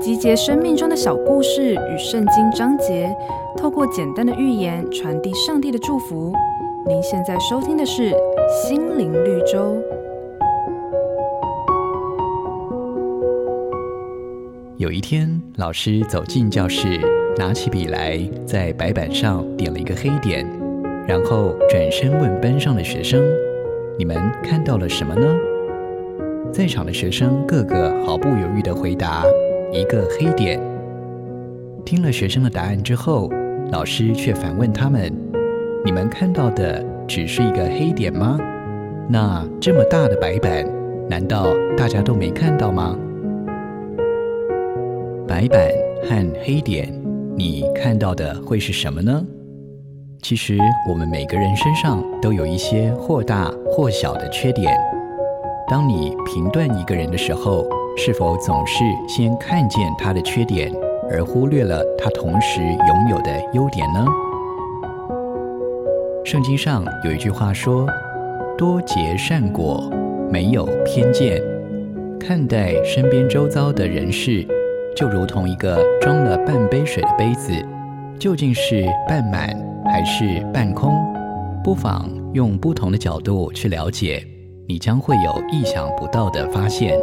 集结生命中的小故事与圣经章节，透过简单的寓言传递上帝的祝福。您现在收听的是《心灵绿洲》。有一天，老师走进教室，拿起笔来，在白板上点了一个黑点，然后转身问班上的学生：“你们看到了什么呢？”在场的学生个个毫不犹豫地回答：“一个黑点。”听了学生的答案之后，老师却反问他们：“你们看到的只是一个黑点吗？那这么大的白板，难道大家都没看到吗？”白板和黑点，你看到的会是什么呢？其实我们每个人身上都有一些或大或小的缺点。当你评断一个人的时候，是否总是先看见他的缺点，而忽略了他同时拥有的优点呢？圣经上有一句话说：“多结善果，没有偏见，看待身边周遭的人事，就如同一个装了半杯水的杯子，究竟是半满还是半空？不妨用不同的角度去了解。”你将会有意想不到的发现。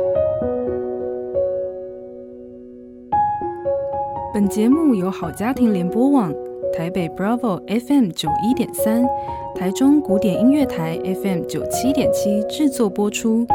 本节目由好家庭联播网、台北 Bravo FM 九一点三、台中古典音乐台 FM 九七点七制作播出。